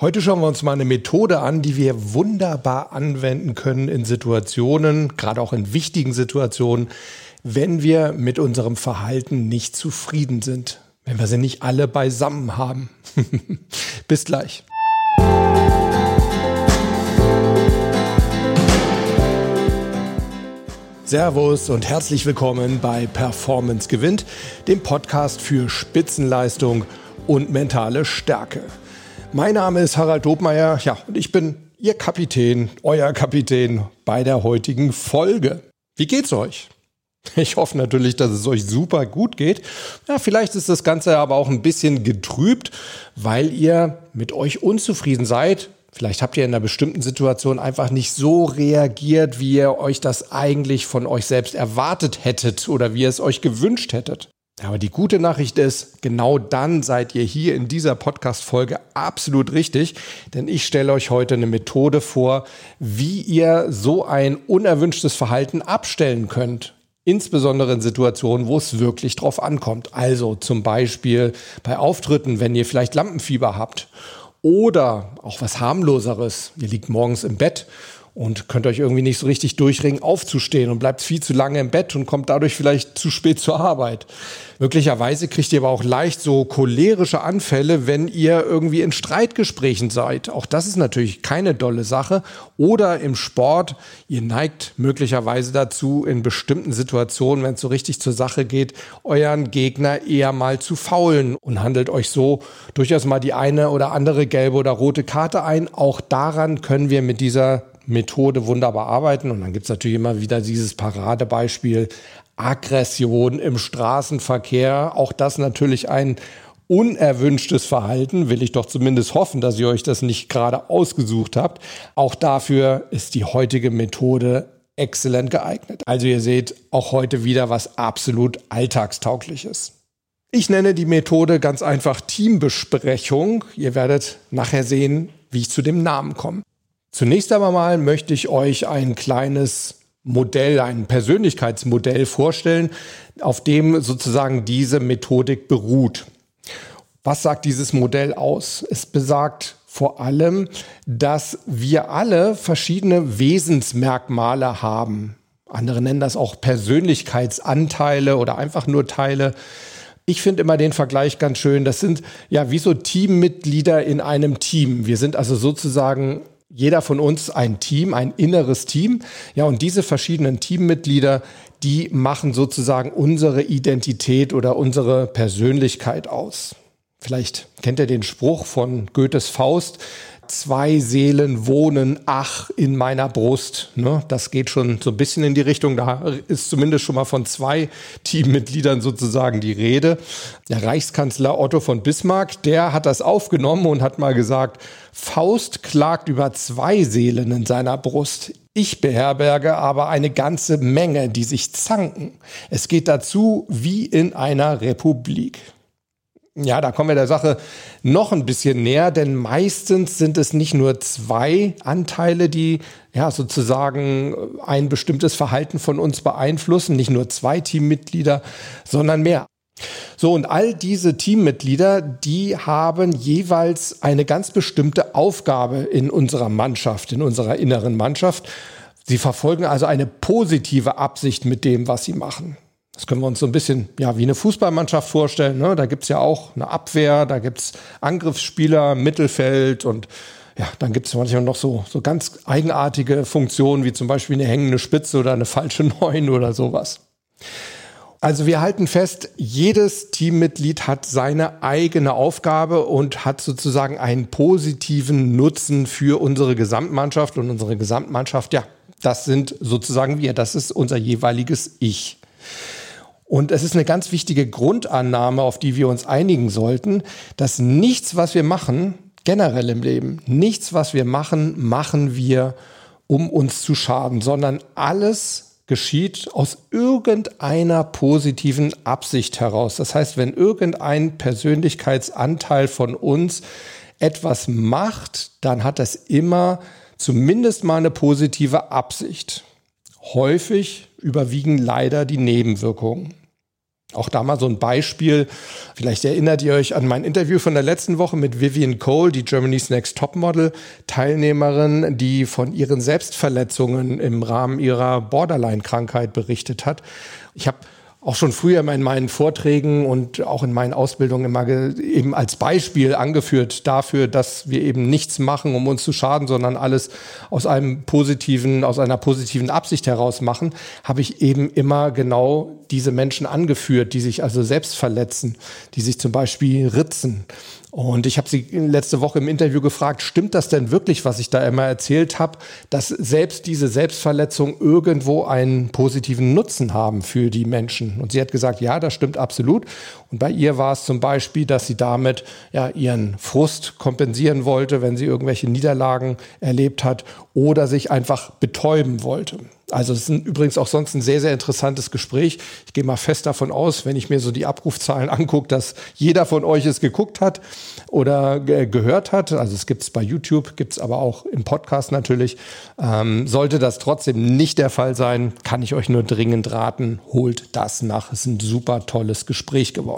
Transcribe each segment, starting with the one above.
Heute schauen wir uns mal eine Methode an, die wir wunderbar anwenden können in Situationen, gerade auch in wichtigen Situationen, wenn wir mit unserem Verhalten nicht zufrieden sind, wenn wir sie nicht alle beisammen haben. Bis gleich. Servus und herzlich willkommen bei Performance gewinnt, dem Podcast für Spitzenleistung und mentale Stärke. Mein Name ist Harald Dobmeier, ja, und ich bin Ihr Kapitän, euer Kapitän bei der heutigen Folge. Wie geht's euch? Ich hoffe natürlich, dass es euch super gut geht. Ja, vielleicht ist das Ganze aber auch ein bisschen getrübt, weil ihr mit euch unzufrieden seid. Vielleicht habt ihr in einer bestimmten Situation einfach nicht so reagiert, wie ihr euch das eigentlich von euch selbst erwartet hättet oder wie ihr es euch gewünscht hättet. Aber die gute Nachricht ist, genau dann seid ihr hier in dieser Podcast-Folge absolut richtig, denn ich stelle euch heute eine Methode vor, wie ihr so ein unerwünschtes Verhalten abstellen könnt. Insbesondere in Situationen, wo es wirklich drauf ankommt. Also zum Beispiel bei Auftritten, wenn ihr vielleicht Lampenfieber habt. Oder auch was harmloseres. Ihr liegt morgens im Bett und könnt euch irgendwie nicht so richtig durchringen, aufzustehen und bleibt viel zu lange im Bett und kommt dadurch vielleicht zu spät zur Arbeit. Möglicherweise kriegt ihr aber auch leicht so cholerische Anfälle, wenn ihr irgendwie in Streitgesprächen seid. Auch das ist natürlich keine dolle Sache. Oder im Sport, ihr neigt möglicherweise dazu, in bestimmten Situationen, wenn es so richtig zur Sache geht, euren Gegner eher mal zu faulen und handelt euch so durchaus mal die eine oder andere gelbe oder rote Karte ein. Auch daran können wir mit dieser Methode wunderbar arbeiten. Und dann gibt es natürlich immer wieder dieses Paradebeispiel Aggression im Straßenverkehr. Auch das natürlich ein unerwünschtes Verhalten, will ich doch zumindest hoffen, dass ihr euch das nicht gerade ausgesucht habt. Auch dafür ist die heutige Methode exzellent geeignet. Also ihr seht auch heute wieder was absolut alltagstaugliches. Ich nenne die Methode ganz einfach Teambesprechung. Ihr werdet nachher sehen, wie ich zu dem Namen komme. Zunächst aber mal möchte ich euch ein kleines Modell, ein Persönlichkeitsmodell vorstellen, auf dem sozusagen diese Methodik beruht. Was sagt dieses Modell aus? Es besagt vor allem, dass wir alle verschiedene Wesensmerkmale haben. Andere nennen das auch Persönlichkeitsanteile oder einfach nur Teile. Ich finde immer den Vergleich ganz schön. Das sind ja wie so Teammitglieder in einem Team. Wir sind also sozusagen jeder von uns ein Team, ein inneres Team. Ja, und diese verschiedenen Teammitglieder, die machen sozusagen unsere Identität oder unsere Persönlichkeit aus. Vielleicht kennt ihr den Spruch von Goethes Faust, zwei Seelen wohnen, ach, in meiner Brust. Ne? Das geht schon so ein bisschen in die Richtung. Da ist zumindest schon mal von zwei Teammitgliedern sozusagen die Rede. Der Reichskanzler Otto von Bismarck, der hat das aufgenommen und hat mal gesagt, Faust klagt über zwei Seelen in seiner Brust. Ich beherberge aber eine ganze Menge, die sich zanken. Es geht dazu wie in einer Republik. Ja, da kommen wir der Sache noch ein bisschen näher, denn meistens sind es nicht nur zwei Anteile, die ja sozusagen ein bestimmtes Verhalten von uns beeinflussen, nicht nur zwei Teammitglieder, sondern mehr. So, und all diese Teammitglieder, die haben jeweils eine ganz bestimmte Aufgabe in unserer Mannschaft, in unserer inneren Mannschaft. Sie verfolgen also eine positive Absicht mit dem, was sie machen. Das können wir uns so ein bisschen ja, wie eine Fußballmannschaft vorstellen. Ne? Da gibt's ja auch eine Abwehr, da gibt's Angriffsspieler, Mittelfeld und ja, dann gibt's manchmal noch so, so ganz eigenartige Funktionen, wie zum Beispiel eine hängende Spitze oder eine falsche Neun oder sowas. Also wir halten fest, jedes Teammitglied hat seine eigene Aufgabe und hat sozusagen einen positiven Nutzen für unsere Gesamtmannschaft und unsere Gesamtmannschaft, ja, das sind sozusagen wir, das ist unser jeweiliges Ich. Und es ist eine ganz wichtige Grundannahme, auf die wir uns einigen sollten, dass nichts, was wir machen, generell im Leben, nichts, was wir machen, machen wir, um uns zu schaden, sondern alles geschieht aus irgendeiner positiven Absicht heraus. Das heißt, wenn irgendein Persönlichkeitsanteil von uns etwas macht, dann hat das immer zumindest mal eine positive Absicht. Häufig überwiegen leider die Nebenwirkungen. Auch da mal so ein Beispiel. Vielleicht erinnert ihr euch an mein Interview von der letzten Woche mit Vivian Cole, die Germany's Next Topmodel Teilnehmerin, die von ihren Selbstverletzungen im Rahmen ihrer Borderline-Krankheit berichtet hat. Ich habe auch schon früher in meinen Vorträgen und auch in meinen Ausbildungen immer eben als Beispiel angeführt dafür, dass wir eben nichts machen, um uns zu schaden, sondern alles aus einem positiven, aus einer positiven Absicht heraus machen, habe ich eben immer genau diese Menschen angeführt, die sich also selbst verletzen, die sich zum Beispiel ritzen, und ich habe sie letzte Woche im Interview gefragt, stimmt das denn wirklich, was ich da immer erzählt habe, dass selbst diese Selbstverletzungen irgendwo einen positiven Nutzen haben für die Menschen? Und sie hat gesagt, ja, das stimmt absolut. Und bei ihr war es zum Beispiel, dass sie damit ja ihren Frust kompensieren wollte, wenn sie irgendwelche Niederlagen erlebt hat oder sich einfach betäuben wollte. Also es ist übrigens auch sonst ein sehr, sehr interessantes Gespräch. Ich gehe mal fest davon aus, wenn ich mir so die Abrufzahlen angucke, dass jeder von euch es geguckt hat oder ge gehört hat. Also es gibt es bei YouTube, gibt es aber auch im Podcast natürlich. Ähm, sollte das trotzdem nicht der Fall sein, kann ich euch nur dringend raten, holt das nach. Es ist ein super tolles Gespräch geworden.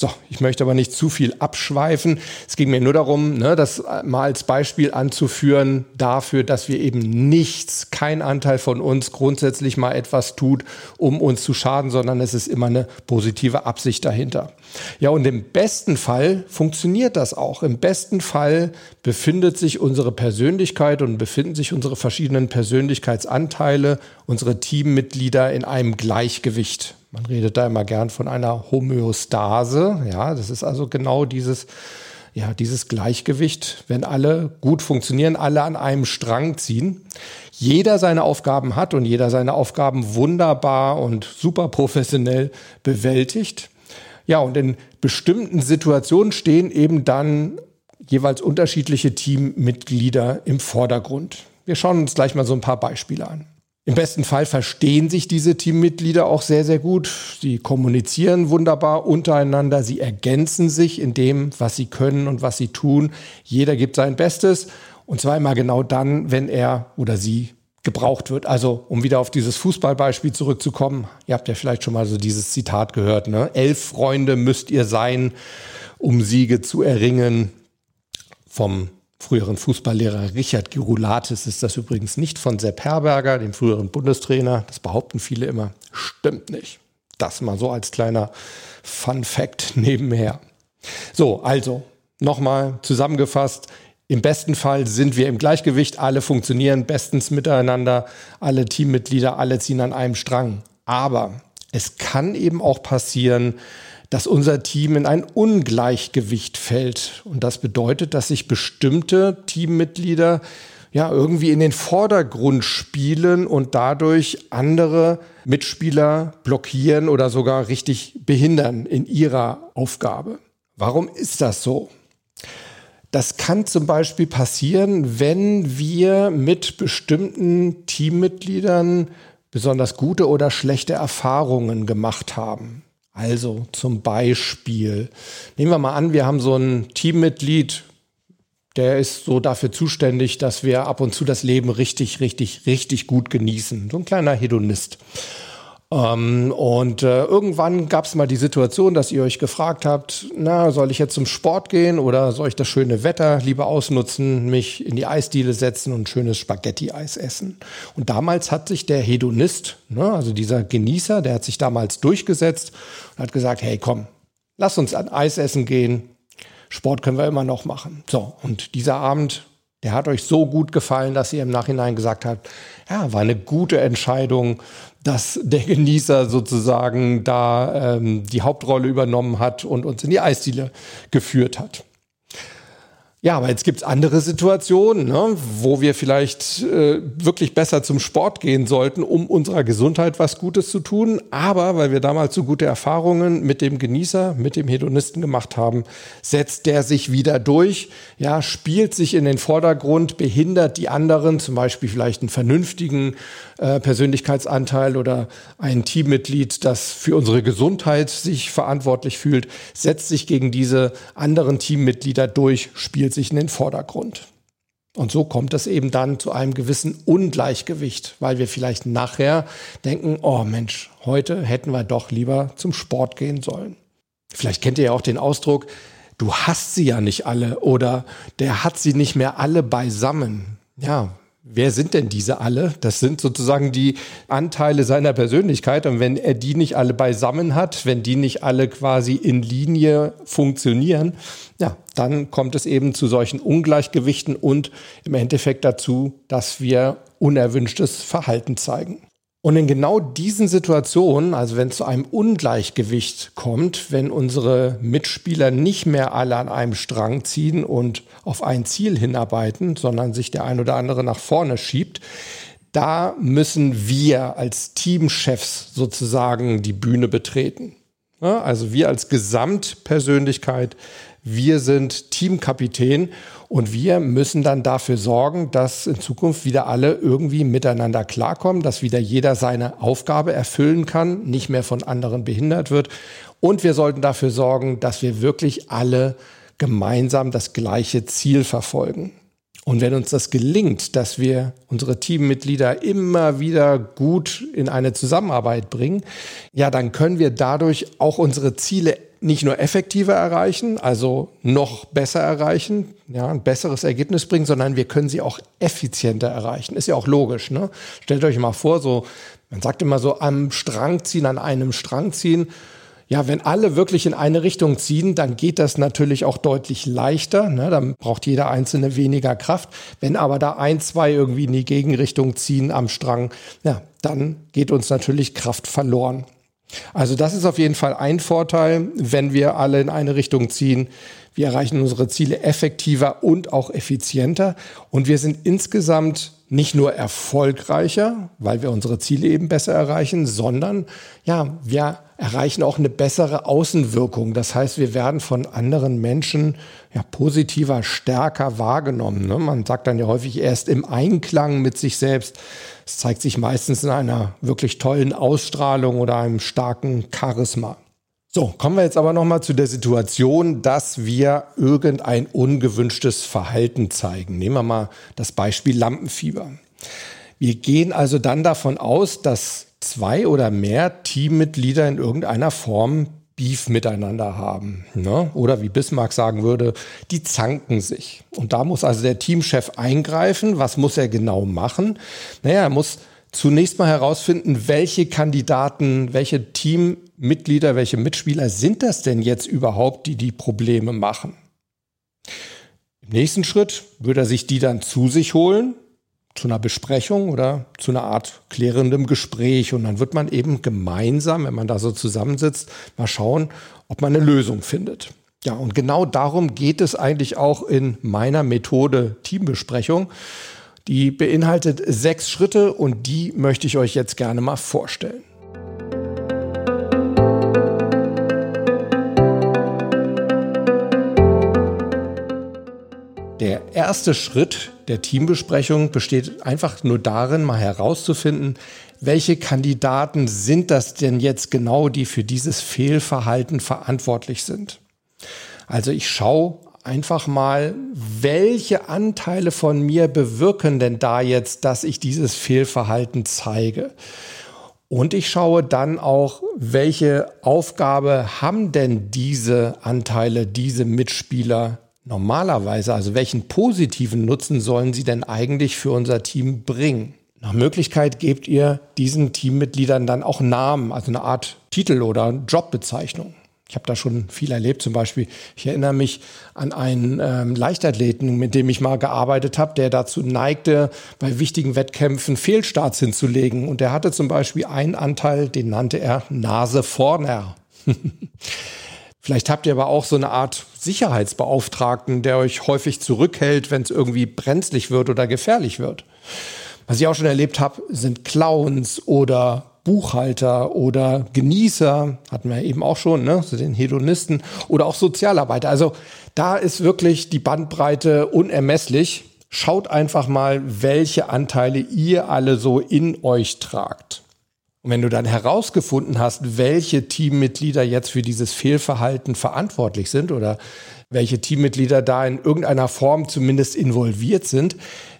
So, ich möchte aber nicht zu viel abschweifen. Es ging mir nur darum, ne, das mal als Beispiel anzuführen dafür, dass wir eben nichts, kein Anteil von uns grundsätzlich mal etwas tut, um uns zu schaden, sondern es ist immer eine positive Absicht dahinter. Ja, und im besten Fall funktioniert das auch. Im besten Fall befindet sich unsere Persönlichkeit und befinden sich unsere verschiedenen Persönlichkeitsanteile, unsere Teammitglieder in einem Gleichgewicht. Man redet da immer gern von einer Homöostase. Ja, das ist also genau dieses, ja, dieses Gleichgewicht, wenn alle gut funktionieren, alle an einem Strang ziehen, jeder seine Aufgaben hat und jeder seine Aufgaben wunderbar und super professionell bewältigt. Ja, und in bestimmten Situationen stehen eben dann jeweils unterschiedliche Teammitglieder im Vordergrund. Wir schauen uns gleich mal so ein paar Beispiele an. Im besten Fall verstehen sich diese Teammitglieder auch sehr, sehr gut. Sie kommunizieren wunderbar untereinander. Sie ergänzen sich in dem, was sie können und was sie tun. Jeder gibt sein Bestes. Und zwar immer genau dann, wenn er oder sie gebraucht wird. Also, um wieder auf dieses Fußballbeispiel zurückzukommen. Ihr habt ja vielleicht schon mal so dieses Zitat gehört, ne? Elf Freunde müsst ihr sein, um Siege zu erringen. Vom früheren Fußballlehrer Richard Girulatis ist das übrigens nicht von Sepp Herberger, dem früheren Bundestrainer. Das behaupten viele immer. Stimmt nicht. Das mal so als kleiner Fun Fact nebenher. So, also nochmal zusammengefasst. Im besten Fall sind wir im Gleichgewicht, alle funktionieren bestens miteinander, alle Teammitglieder, alle ziehen an einem Strang. Aber es kann eben auch passieren, dass unser Team in ein Ungleichgewicht fällt. Und das bedeutet, dass sich bestimmte Teammitglieder ja irgendwie in den Vordergrund spielen und dadurch andere Mitspieler blockieren oder sogar richtig behindern in ihrer Aufgabe. Warum ist das so? Das kann zum Beispiel passieren, wenn wir mit bestimmten Teammitgliedern besonders gute oder schlechte Erfahrungen gemacht haben. Also zum Beispiel, nehmen wir mal an, wir haben so ein Teammitglied, der ist so dafür zuständig, dass wir ab und zu das Leben richtig, richtig, richtig gut genießen. So ein kleiner Hedonist. Ähm, und äh, irgendwann gab es mal die Situation, dass ihr euch gefragt habt, na, soll ich jetzt zum Sport gehen oder soll ich das schöne Wetter lieber ausnutzen, mich in die Eisdiele setzen und schönes Spaghetti-Eis essen? Und damals hat sich der Hedonist, ne, also dieser Genießer, der hat sich damals durchgesetzt und hat gesagt, hey komm, lass uns an Eis essen gehen, Sport können wir immer noch machen. So, und dieser Abend der hat euch so gut gefallen, dass ihr im Nachhinein gesagt habt, ja, war eine gute Entscheidung, dass der Genießer sozusagen da ähm, die Hauptrolle übernommen hat und uns in die Eisdiele geführt hat. Ja, aber jetzt gibt's andere Situationen, ne, wo wir vielleicht äh, wirklich besser zum Sport gehen sollten, um unserer Gesundheit was Gutes zu tun. Aber weil wir damals so gute Erfahrungen mit dem Genießer, mit dem Hedonisten gemacht haben, setzt der sich wieder durch, ja, spielt sich in den Vordergrund, behindert die anderen, zum Beispiel vielleicht einen vernünftigen äh, Persönlichkeitsanteil oder ein Teammitglied, das für unsere Gesundheit sich verantwortlich fühlt, setzt sich gegen diese anderen Teammitglieder durch, spielt sich in den Vordergrund. Und so kommt es eben dann zu einem gewissen Ungleichgewicht, weil wir vielleicht nachher denken, oh Mensch, heute hätten wir doch lieber zum Sport gehen sollen. Vielleicht kennt ihr ja auch den Ausdruck, du hast sie ja nicht alle oder der hat sie nicht mehr alle beisammen. Ja, Wer sind denn diese alle? Das sind sozusagen die Anteile seiner Persönlichkeit. Und wenn er die nicht alle beisammen hat, wenn die nicht alle quasi in Linie funktionieren, ja, dann kommt es eben zu solchen Ungleichgewichten und im Endeffekt dazu, dass wir unerwünschtes Verhalten zeigen. Und in genau diesen Situationen, also wenn es zu einem Ungleichgewicht kommt, wenn unsere Mitspieler nicht mehr alle an einem Strang ziehen und auf ein Ziel hinarbeiten, sondern sich der ein oder andere nach vorne schiebt, da müssen wir als Teamchefs sozusagen die Bühne betreten. also wir als Gesamtpersönlichkeit, wir sind Teamkapitän und wir müssen dann dafür sorgen, dass in Zukunft wieder alle irgendwie miteinander klarkommen, dass wieder jeder seine Aufgabe erfüllen kann, nicht mehr von anderen behindert wird. Und wir sollten dafür sorgen, dass wir wirklich alle gemeinsam das gleiche Ziel verfolgen. Und wenn uns das gelingt, dass wir unsere Teammitglieder immer wieder gut in eine Zusammenarbeit bringen, ja, dann können wir dadurch auch unsere Ziele nicht nur effektiver erreichen, also noch besser erreichen, ja, ein besseres Ergebnis bringen, sondern wir können sie auch effizienter erreichen. Ist ja auch logisch. Ne? Stellt euch mal vor, so, man sagt immer so, am Strang ziehen, an einem Strang ziehen. Ja, wenn alle wirklich in eine Richtung ziehen, dann geht das natürlich auch deutlich leichter. Ne? Dann braucht jeder Einzelne weniger Kraft. Wenn aber da ein, zwei irgendwie in die Gegenrichtung ziehen am Strang, ja, dann geht uns natürlich Kraft verloren. Also das ist auf jeden Fall ein Vorteil, wenn wir alle in eine Richtung ziehen. Wir erreichen unsere Ziele effektiver und auch effizienter. Und wir sind insgesamt nicht nur erfolgreicher, weil wir unsere Ziele eben besser erreichen, sondern ja, wir erreichen auch eine bessere Außenwirkung. Das heißt, wir werden von anderen Menschen ja, positiver, stärker wahrgenommen. Ne? Man sagt dann ja häufig erst im Einklang mit sich selbst. Es zeigt sich meistens in einer wirklich tollen Ausstrahlung oder einem starken Charisma. So, kommen wir jetzt aber nochmal zu der Situation, dass wir irgendein ungewünschtes Verhalten zeigen. Nehmen wir mal das Beispiel Lampenfieber. Wir gehen also dann davon aus, dass zwei oder mehr Teammitglieder in irgendeiner Form Beef miteinander haben. Ne? Oder wie Bismarck sagen würde, die zanken sich. Und da muss also der Teamchef eingreifen. Was muss er genau machen? Naja, er muss zunächst mal herausfinden, welche Kandidaten, welche Teammitglieder, welche Mitspieler sind das denn jetzt überhaupt, die die Probleme machen. Im nächsten Schritt würde er sich die dann zu sich holen, zu einer Besprechung oder zu einer Art klärendem Gespräch. Und dann wird man eben gemeinsam, wenn man da so zusammensitzt, mal schauen, ob man eine Lösung findet. Ja, und genau darum geht es eigentlich auch in meiner Methode Teambesprechung. Die beinhaltet sechs Schritte und die möchte ich euch jetzt gerne mal vorstellen. Der erste Schritt der Teambesprechung besteht einfach nur darin, mal herauszufinden, welche Kandidaten sind das denn jetzt genau, die für dieses Fehlverhalten verantwortlich sind. Also ich schaue einfach mal, welche Anteile von mir bewirken denn da jetzt, dass ich dieses Fehlverhalten zeige. Und ich schaue dann auch, welche Aufgabe haben denn diese Anteile, diese Mitspieler normalerweise, also welchen positiven Nutzen sollen sie denn eigentlich für unser Team bringen? Nach Möglichkeit gebt ihr diesen Teammitgliedern dann auch Namen, also eine Art Titel oder Jobbezeichnung. Ich habe da schon viel erlebt. Zum Beispiel, ich erinnere mich an einen ähm, Leichtathleten, mit dem ich mal gearbeitet habe, der dazu neigte, bei wichtigen Wettkämpfen Fehlstarts hinzulegen. Und der hatte zum Beispiel einen Anteil, den nannte er Nase vorner. Vielleicht habt ihr aber auch so eine Art Sicherheitsbeauftragten, der euch häufig zurückhält, wenn es irgendwie brenzlig wird oder gefährlich wird. Was ich auch schon erlebt habe, sind Clowns oder Buchhalter oder Genießer, hatten wir eben auch schon, ne, so den Hedonisten oder auch Sozialarbeiter. Also da ist wirklich die Bandbreite unermesslich. Schaut einfach mal, welche Anteile ihr alle so in euch tragt. Und wenn du dann herausgefunden hast, welche Teammitglieder jetzt für dieses Fehlverhalten verantwortlich sind oder welche Teammitglieder da in irgendeiner Form zumindest involviert sind,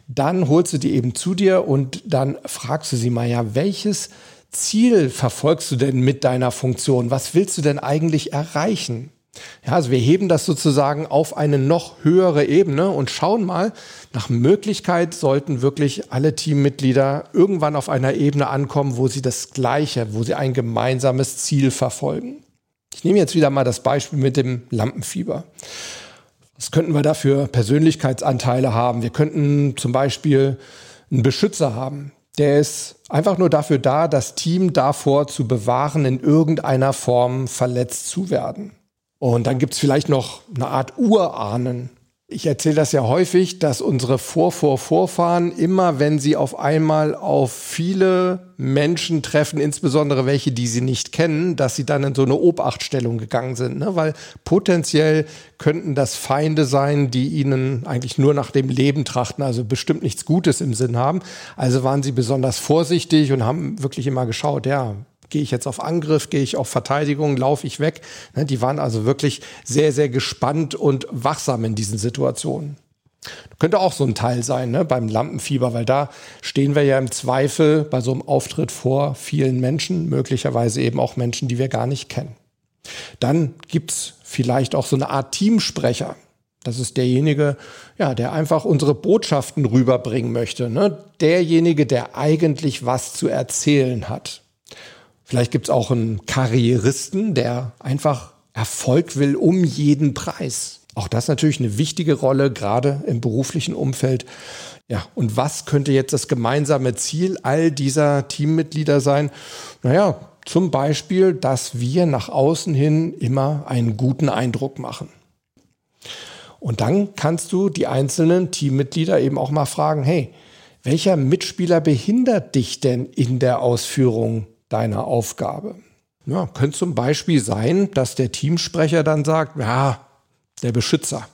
dann holst du die eben zu dir und dann fragst du sie mal, ja, welches Ziel verfolgst du denn mit deiner Funktion? Was willst du denn eigentlich erreichen? Ja, also wir heben das sozusagen auf eine noch höhere Ebene und schauen mal, nach Möglichkeit sollten wirklich alle Teammitglieder irgendwann auf einer Ebene ankommen, wo sie das Gleiche, wo sie ein gemeinsames Ziel verfolgen. Ich nehme jetzt wieder mal das Beispiel mit dem Lampenfieber. Was könnten wir da für Persönlichkeitsanteile haben? Wir könnten zum Beispiel einen Beschützer haben. Der ist einfach nur dafür da, das Team davor zu bewahren, in irgendeiner Form verletzt zu werden. Und dann gibt's vielleicht noch eine Art Urahnen. Ich erzähle das ja häufig, dass unsere Vorvorvorfahren immer, wenn sie auf einmal auf viele Menschen treffen, insbesondere welche, die sie nicht kennen, dass sie dann in so eine Obachtstellung gegangen sind. Ne? Weil potenziell könnten das Feinde sein, die ihnen eigentlich nur nach dem Leben trachten, also bestimmt nichts Gutes im Sinn haben. Also waren sie besonders vorsichtig und haben wirklich immer geschaut, ja, Gehe ich jetzt auf Angriff, gehe ich auf Verteidigung, laufe ich weg? Ne, die waren also wirklich sehr, sehr gespannt und wachsam in diesen Situationen. Könnte auch so ein Teil sein ne, beim Lampenfieber, weil da stehen wir ja im Zweifel bei so einem Auftritt vor vielen Menschen, möglicherweise eben auch Menschen, die wir gar nicht kennen. Dann gibt's vielleicht auch so eine Art Teamsprecher. Das ist derjenige, ja, der einfach unsere Botschaften rüberbringen möchte. Ne? Derjenige, der eigentlich was zu erzählen hat. Vielleicht gibt's auch einen Karrieristen, der einfach Erfolg will um jeden Preis. Auch das natürlich eine wichtige Rolle, gerade im beruflichen Umfeld. Ja, und was könnte jetzt das gemeinsame Ziel all dieser Teammitglieder sein? Naja, zum Beispiel, dass wir nach außen hin immer einen guten Eindruck machen. Und dann kannst du die einzelnen Teammitglieder eben auch mal fragen, hey, welcher Mitspieler behindert dich denn in der Ausführung deiner Aufgabe. Ja, könnte zum Beispiel sein, dass der Teamsprecher dann sagt, ja, der Beschützer,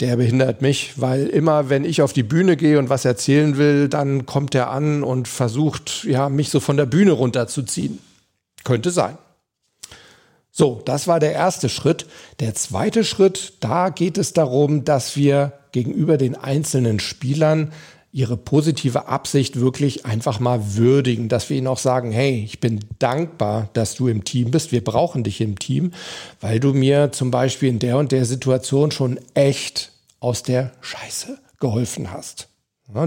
der behindert mich, weil immer, wenn ich auf die Bühne gehe und was erzählen will, dann kommt er an und versucht, ja, mich so von der Bühne runterzuziehen. Könnte sein. So, das war der erste Schritt. Der zweite Schritt, da geht es darum, dass wir gegenüber den einzelnen Spielern ihre positive Absicht wirklich einfach mal würdigen, dass wir ihnen auch sagen, hey, ich bin dankbar, dass du im Team bist, wir brauchen dich im Team, weil du mir zum Beispiel in der und der Situation schon echt aus der Scheiße geholfen hast.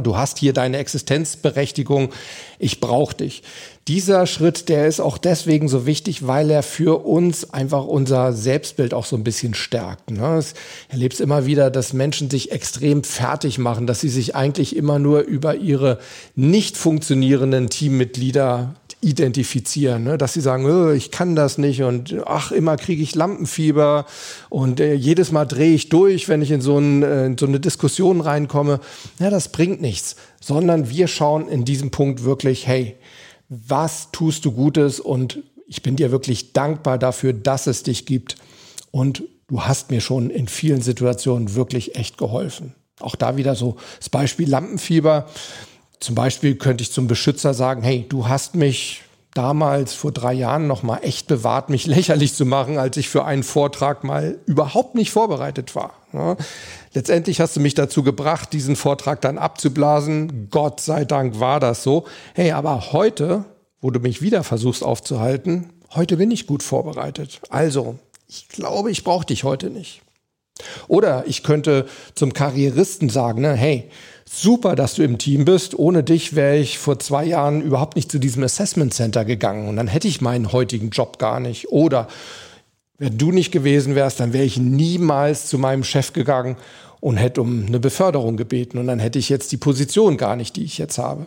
Du hast hier deine Existenzberechtigung, ich brauche dich. Dieser Schritt, der ist auch deswegen so wichtig, weil er für uns einfach unser Selbstbild auch so ein bisschen stärkt. Ne? Ich erlebe es immer wieder, dass Menschen sich extrem fertig machen, dass sie sich eigentlich immer nur über ihre nicht funktionierenden Teammitglieder identifizieren, ne? dass sie sagen, oh, ich kann das nicht und ach, immer kriege ich Lampenfieber und äh, jedes Mal drehe ich durch, wenn ich in so, ein, äh, in so eine Diskussion reinkomme. Ja, das bringt nichts, sondern wir schauen in diesem Punkt wirklich, hey, was tust du Gutes und ich bin dir wirklich dankbar dafür, dass es dich gibt und du hast mir schon in vielen Situationen wirklich echt geholfen. Auch da wieder so das Beispiel Lampenfieber. Zum Beispiel könnte ich zum Beschützer sagen, hey, du hast mich damals vor drei Jahren noch mal echt bewahrt, mich lächerlich zu machen, als ich für einen Vortrag mal überhaupt nicht vorbereitet war. Letztendlich hast du mich dazu gebracht, diesen Vortrag dann abzublasen. Gott sei Dank war das so. Hey, aber heute, wo du mich wieder versuchst aufzuhalten, heute bin ich gut vorbereitet. Also, ich glaube, ich brauche dich heute nicht. Oder ich könnte zum Karrieristen sagen, ne, hey, super, dass du im Team bist. Ohne dich wäre ich vor zwei Jahren überhaupt nicht zu diesem Assessment Center gegangen und dann hätte ich meinen heutigen Job gar nicht. Oder wenn du nicht gewesen wärst, dann wäre ich niemals zu meinem Chef gegangen und hätte um eine Beförderung gebeten und dann hätte ich jetzt die Position gar nicht, die ich jetzt habe.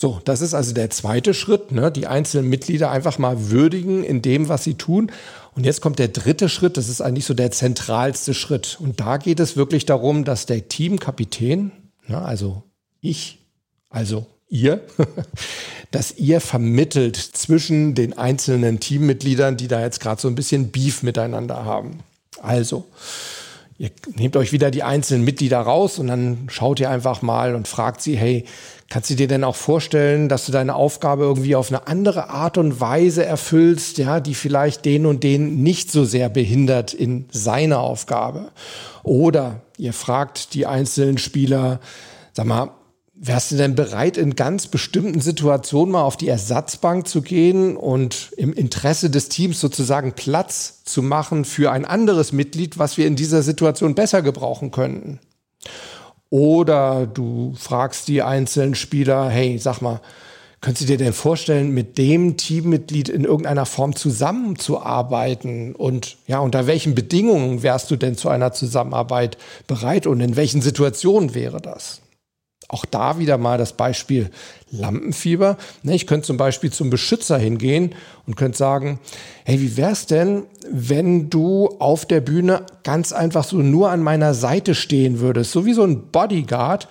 So, das ist also der zweite Schritt, ne? die einzelnen Mitglieder einfach mal würdigen in dem, was sie tun. Und jetzt kommt der dritte Schritt, das ist eigentlich so der zentralste Schritt. Und da geht es wirklich darum, dass der Teamkapitän, Ne? Also ich, also ihr, dass ihr vermittelt zwischen den einzelnen Teammitgliedern, die da jetzt gerade so ein bisschen Beef miteinander haben. Also, ihr nehmt euch wieder die einzelnen Mitglieder raus und dann schaut ihr einfach mal und fragt sie, hey, kannst du dir denn auch vorstellen, dass du deine Aufgabe irgendwie auf eine andere Art und Weise erfüllst, ja, die vielleicht den und den nicht so sehr behindert in seiner Aufgabe? Oder ihr fragt die einzelnen Spieler, sag mal, Wärst du denn bereit, in ganz bestimmten Situationen mal auf die Ersatzbank zu gehen und im Interesse des Teams sozusagen Platz zu machen für ein anderes Mitglied, was wir in dieser Situation besser gebrauchen könnten? Oder du fragst die einzelnen Spieler, hey, sag mal, könntest du dir denn vorstellen, mit dem Teammitglied in irgendeiner Form zusammenzuarbeiten? Und ja, unter welchen Bedingungen wärst du denn zu einer Zusammenarbeit bereit und in welchen Situationen wäre das? Auch da wieder mal das Beispiel Lampenfieber. Ne, ich könnte zum Beispiel zum Beschützer hingehen und könnte sagen, hey, wie wär's denn, wenn du auf der Bühne ganz einfach so nur an meiner Seite stehen würdest, so wie so ein Bodyguard,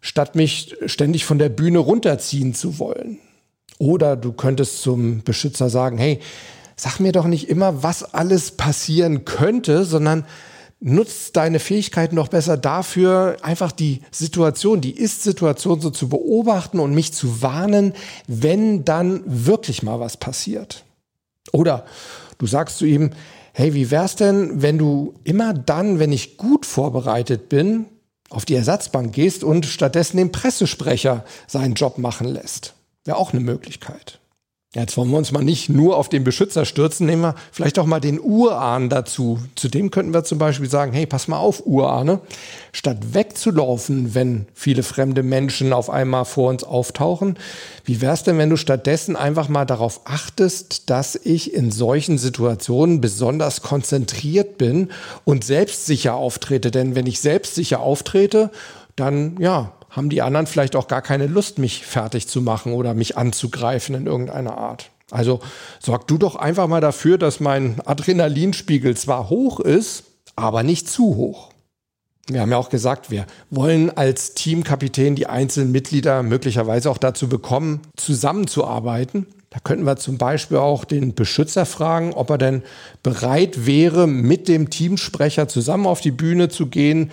statt mich ständig von der Bühne runterziehen zu wollen. Oder du könntest zum Beschützer sagen, hey, sag mir doch nicht immer, was alles passieren könnte, sondern nutzt deine Fähigkeiten doch besser dafür, einfach die Situation, die Ist-Situation so zu beobachten und mich zu warnen, wenn dann wirklich mal was passiert. Oder du sagst zu ihm, hey, wie wär's denn, wenn du immer dann, wenn ich gut vorbereitet bin, auf die Ersatzbank gehst und stattdessen den Pressesprecher seinen Job machen lässt? Wäre auch eine Möglichkeit. Jetzt wollen wir uns mal nicht nur auf den Beschützer stürzen, nehmen wir vielleicht auch mal den Urahn dazu. Zudem könnten wir zum Beispiel sagen, hey, pass mal auf, Urahne, statt wegzulaufen, wenn viele fremde Menschen auf einmal vor uns auftauchen, wie wär's denn, wenn du stattdessen einfach mal darauf achtest, dass ich in solchen Situationen besonders konzentriert bin und selbstsicher auftrete? Denn wenn ich selbstsicher auftrete, dann, ja, haben die anderen vielleicht auch gar keine Lust, mich fertig zu machen oder mich anzugreifen in irgendeiner Art. Also sorg du doch einfach mal dafür, dass mein Adrenalinspiegel zwar hoch ist, aber nicht zu hoch. Wir haben ja auch gesagt, wir wollen als Teamkapitän die einzelnen Mitglieder möglicherweise auch dazu bekommen, zusammenzuarbeiten. Da könnten wir zum Beispiel auch den Beschützer fragen, ob er denn bereit wäre, mit dem Teamsprecher zusammen auf die Bühne zu gehen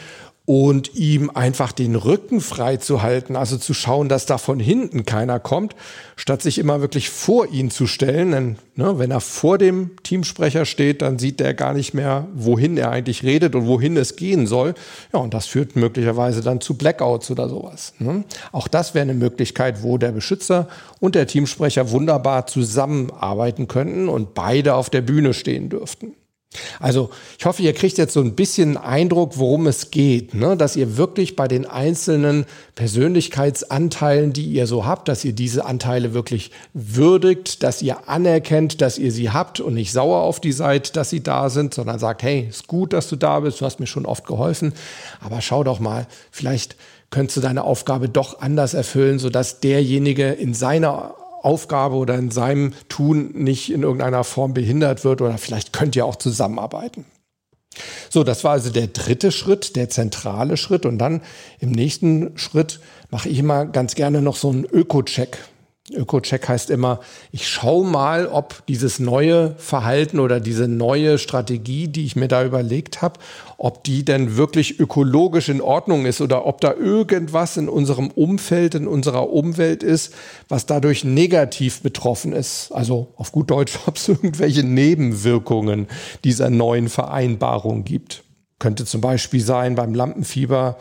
und ihm einfach den Rücken frei zu halten, also zu schauen, dass da von hinten keiner kommt, statt sich immer wirklich vor ihn zu stellen. Denn ne, wenn er vor dem Teamsprecher steht, dann sieht der gar nicht mehr, wohin er eigentlich redet und wohin es gehen soll. Ja, und das führt möglicherweise dann zu Blackouts oder sowas. Ne? Auch das wäre eine Möglichkeit, wo der Beschützer und der Teamsprecher wunderbar zusammenarbeiten könnten und beide auf der Bühne stehen dürften. Also ich hoffe, ihr kriegt jetzt so ein bisschen Eindruck, worum es geht, ne? dass ihr wirklich bei den einzelnen Persönlichkeitsanteilen, die ihr so habt, dass ihr diese Anteile wirklich würdigt, dass ihr anerkennt, dass ihr sie habt und nicht sauer auf die seid, dass sie da sind, sondern sagt, hey, ist gut, dass du da bist, du hast mir schon oft geholfen, aber schau doch mal, vielleicht könntest du deine Aufgabe doch anders erfüllen, sodass derjenige in seiner Aufgabe oder in seinem Tun nicht in irgendeiner Form behindert wird oder vielleicht könnt ihr auch zusammenarbeiten. So, das war also der dritte Schritt, der zentrale Schritt. Und dann im nächsten Schritt mache ich immer ganz gerne noch so einen Öko-Check. Öko-Check heißt immer, ich schaue mal, ob dieses neue Verhalten oder diese neue Strategie, die ich mir da überlegt habe, ob die denn wirklich ökologisch in Ordnung ist oder ob da irgendwas in unserem Umfeld, in unserer Umwelt ist, was dadurch negativ betroffen ist. Also auf gut Deutsch, ob es irgendwelche Nebenwirkungen dieser neuen Vereinbarung gibt. Könnte zum Beispiel sein beim Lampenfieber,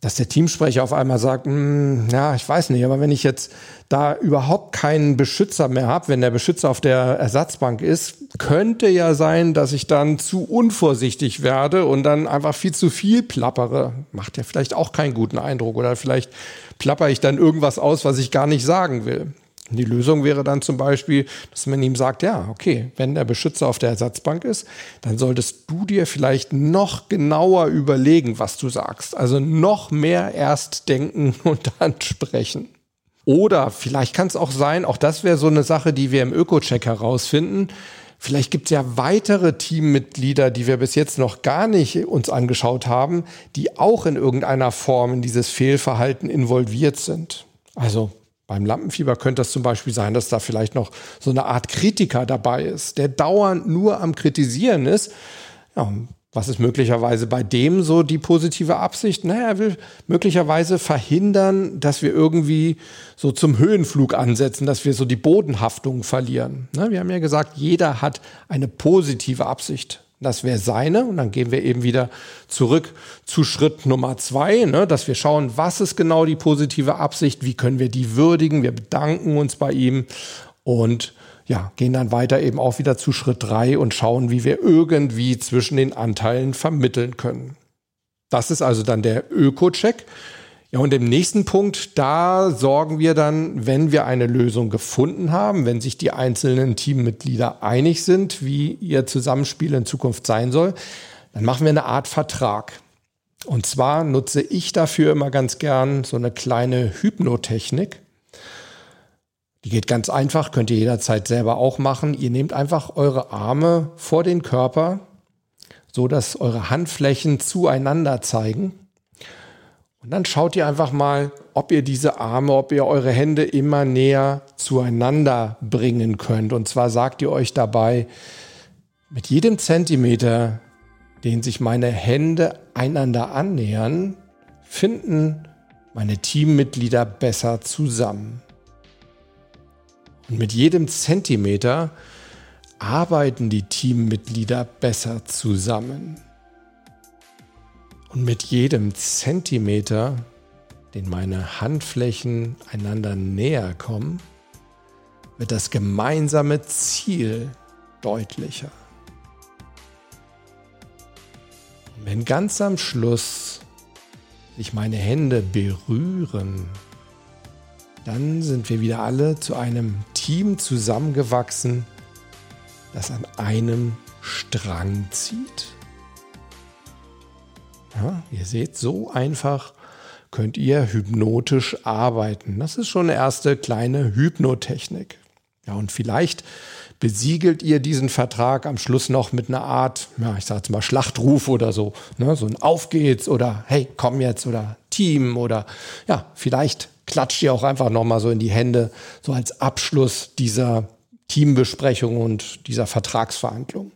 dass der Teamsprecher auf einmal sagt, hm, ja, ich weiß nicht, aber wenn ich jetzt da überhaupt keinen Beschützer mehr habe, wenn der Beschützer auf der Ersatzbank ist, könnte ja sein, dass ich dann zu unvorsichtig werde und dann einfach viel zu viel plappere. Macht ja vielleicht auch keinen guten Eindruck oder vielleicht plapper ich dann irgendwas aus, was ich gar nicht sagen will. Die Lösung wäre dann zum Beispiel, dass man ihm sagt, ja, okay, wenn der Beschützer auf der Ersatzbank ist, dann solltest du dir vielleicht noch genauer überlegen, was du sagst. Also noch mehr erst denken und dann sprechen. Oder vielleicht kann es auch sein, auch das wäre so eine Sache, die wir im Öko-Check herausfinden. Vielleicht gibt es ja weitere Teammitglieder, die wir bis jetzt noch gar nicht uns angeschaut haben, die auch in irgendeiner Form in dieses Fehlverhalten involviert sind. Also beim Lampenfieber könnte das zum Beispiel sein, dass da vielleicht noch so eine Art Kritiker dabei ist, der dauernd nur am Kritisieren ist. Ja, Was ist möglicherweise bei dem so die positive Absicht? Naja, er will möglicherweise verhindern, dass wir irgendwie so zum Höhenflug ansetzen, dass wir so die Bodenhaftung verlieren. Wir haben ja gesagt, jeder hat eine positive Absicht. Das wäre seine. Und dann gehen wir eben wieder zurück zu Schritt Nummer zwei, ne, dass wir schauen, was ist genau die positive Absicht, wie können wir die würdigen. Wir bedanken uns bei ihm und ja, gehen dann weiter eben auch wieder zu Schritt drei und schauen, wie wir irgendwie zwischen den Anteilen vermitteln können. Das ist also dann der Öko-Check. Ja, und im nächsten Punkt, da sorgen wir dann, wenn wir eine Lösung gefunden haben, wenn sich die einzelnen Teammitglieder einig sind, wie ihr Zusammenspiel in Zukunft sein soll, dann machen wir eine Art Vertrag. Und zwar nutze ich dafür immer ganz gern so eine kleine Hypnotechnik. Die geht ganz einfach, könnt ihr jederzeit selber auch machen. Ihr nehmt einfach eure Arme vor den Körper, so dass eure Handflächen zueinander zeigen. Und dann schaut ihr einfach mal, ob ihr diese Arme, ob ihr eure Hände immer näher zueinander bringen könnt. Und zwar sagt ihr euch dabei, mit jedem Zentimeter, den sich meine Hände einander annähern, finden meine Teammitglieder besser zusammen. Und mit jedem Zentimeter arbeiten die Teammitglieder besser zusammen. Und mit jedem Zentimeter, den meine Handflächen einander näher kommen, wird das gemeinsame Ziel deutlicher. Und wenn ganz am Schluss sich meine Hände berühren, dann sind wir wieder alle zu einem Team zusammengewachsen, das an einem Strang zieht. Ja, ihr seht, so einfach könnt ihr hypnotisch arbeiten. Das ist schon eine erste kleine Hypnotechnik. Ja, und vielleicht besiegelt ihr diesen Vertrag am Schluss noch mit einer Art, ja, ich sage jetzt mal Schlachtruf oder so, ne, so ein Auf geht's oder hey, komm jetzt oder Team oder ja, vielleicht klatscht ihr auch einfach nochmal so in die Hände, so als Abschluss dieser Teambesprechung und dieser Vertragsverhandlung.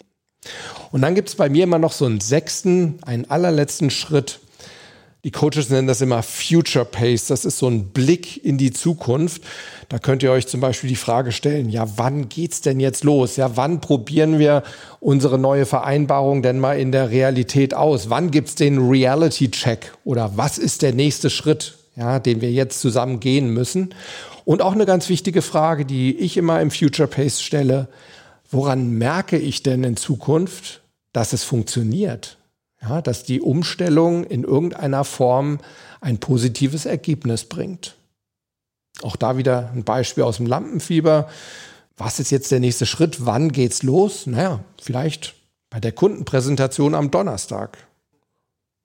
Und dann gibt es bei mir immer noch so einen sechsten, einen allerletzten Schritt. Die Coaches nennen das immer Future Pace. Das ist so ein Blick in die Zukunft. Da könnt ihr euch zum Beispiel die Frage stellen, ja, wann geht's denn jetzt los? Ja, wann probieren wir unsere neue Vereinbarung denn mal in der Realität aus? Wann gibt's den Reality Check? Oder was ist der nächste Schritt? ja, den wir jetzt zusammen gehen müssen. Und auch eine ganz wichtige Frage, die ich immer im Future Pace stelle. Woran merke ich denn in Zukunft, dass es funktioniert? Ja, dass die Umstellung in irgendeiner Form ein positives Ergebnis bringt. Auch da wieder ein Beispiel aus dem Lampenfieber. Was ist jetzt der nächste Schritt? Wann geht's los? Naja, vielleicht bei der Kundenpräsentation am Donnerstag.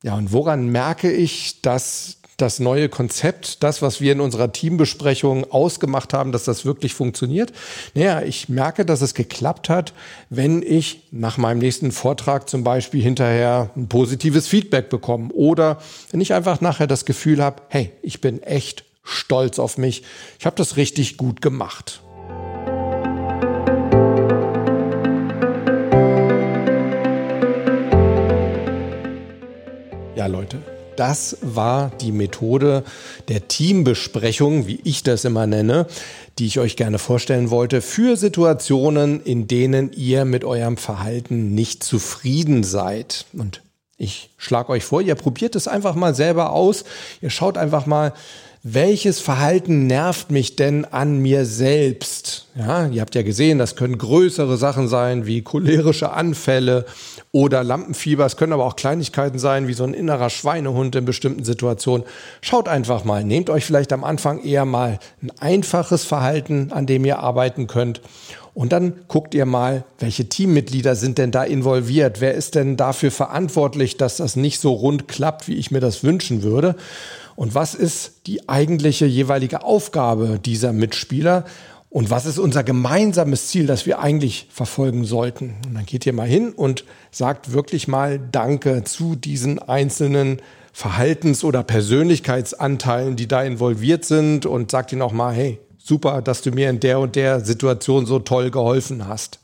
Ja, und woran merke ich, dass das neue Konzept, das, was wir in unserer Teambesprechung ausgemacht haben, dass das wirklich funktioniert. Naja, ich merke, dass es geklappt hat, wenn ich nach meinem nächsten Vortrag zum Beispiel hinterher ein positives Feedback bekomme oder wenn ich einfach nachher das Gefühl habe, hey, ich bin echt stolz auf mich, ich habe das richtig gut gemacht. Ja, Leute, das war die Methode der Teambesprechung, wie ich das immer nenne, die ich euch gerne vorstellen wollte, für Situationen, in denen ihr mit eurem Verhalten nicht zufrieden seid. Und ich schlage euch vor, ihr probiert es einfach mal selber aus. Ihr schaut einfach mal, welches Verhalten nervt mich denn an mir selbst? Ja, ihr habt ja gesehen, das können größere Sachen sein wie cholerische Anfälle oder Lampenfieber. Es können aber auch Kleinigkeiten sein wie so ein innerer Schweinehund in bestimmten Situationen. Schaut einfach mal, nehmt euch vielleicht am Anfang eher mal ein einfaches Verhalten, an dem ihr arbeiten könnt. Und dann guckt ihr mal, welche Teammitglieder sind denn da involviert? Wer ist denn dafür verantwortlich, dass das nicht so rund klappt, wie ich mir das wünschen würde? Und was ist die eigentliche jeweilige Aufgabe dieser Mitspieler? Und was ist unser gemeinsames Ziel, das wir eigentlich verfolgen sollten? Und dann geht ihr mal hin und sagt wirklich mal Danke zu diesen einzelnen Verhaltens- oder Persönlichkeitsanteilen, die da involviert sind und sagt ihnen auch mal, hey, super, dass du mir in der und der Situation so toll geholfen hast.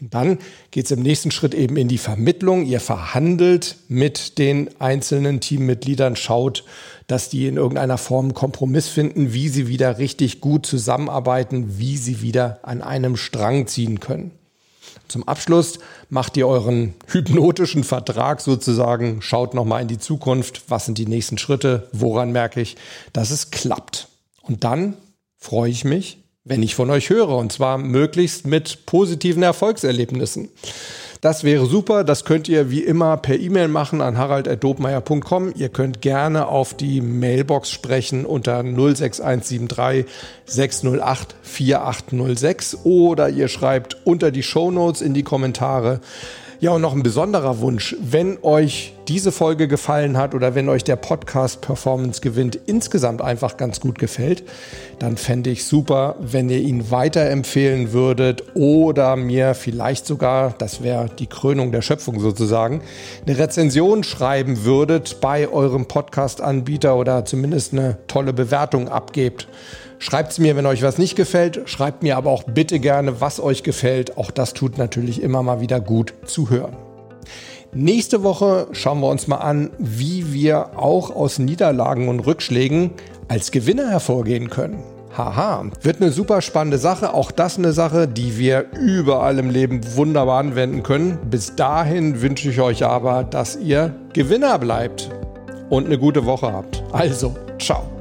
Und dann geht es im nächsten Schritt eben in die Vermittlung. Ihr verhandelt mit den einzelnen Teammitgliedern, schaut, dass die in irgendeiner Form einen Kompromiss finden, wie sie wieder richtig gut zusammenarbeiten, wie sie wieder an einem Strang ziehen können. Zum Abschluss macht ihr euren hypnotischen Vertrag sozusagen, schaut nochmal in die Zukunft, was sind die nächsten Schritte, woran merke ich, dass es klappt. Und dann freue ich mich, wenn ich von euch höre, und zwar möglichst mit positiven Erfolgserlebnissen. Das wäre super. Das könnt ihr wie immer per E-Mail machen an harald.dobmeier.com. Ihr könnt gerne auf die Mailbox sprechen unter 06173 608 4806 oder ihr schreibt unter die Show Notes in die Kommentare. Ja, und noch ein besonderer Wunsch, wenn euch diese Folge gefallen hat oder wenn euch der Podcast Performance gewinnt insgesamt einfach ganz gut gefällt, dann fände ich super, wenn ihr ihn weiterempfehlen würdet oder mir vielleicht sogar, das wäre die Krönung der Schöpfung sozusagen, eine Rezension schreiben würdet bei eurem Podcast-Anbieter oder zumindest eine tolle Bewertung abgebt. Schreibt es mir, wenn euch was nicht gefällt. Schreibt mir aber auch bitte gerne, was euch gefällt. Auch das tut natürlich immer mal wieder gut zu hören. Nächste Woche schauen wir uns mal an, wie wir auch aus Niederlagen und Rückschlägen als Gewinner hervorgehen können. Haha, wird eine super spannende Sache. Auch das eine Sache, die wir überall im Leben wunderbar anwenden können. Bis dahin wünsche ich euch aber, dass ihr Gewinner bleibt und eine gute Woche habt. Also, ciao.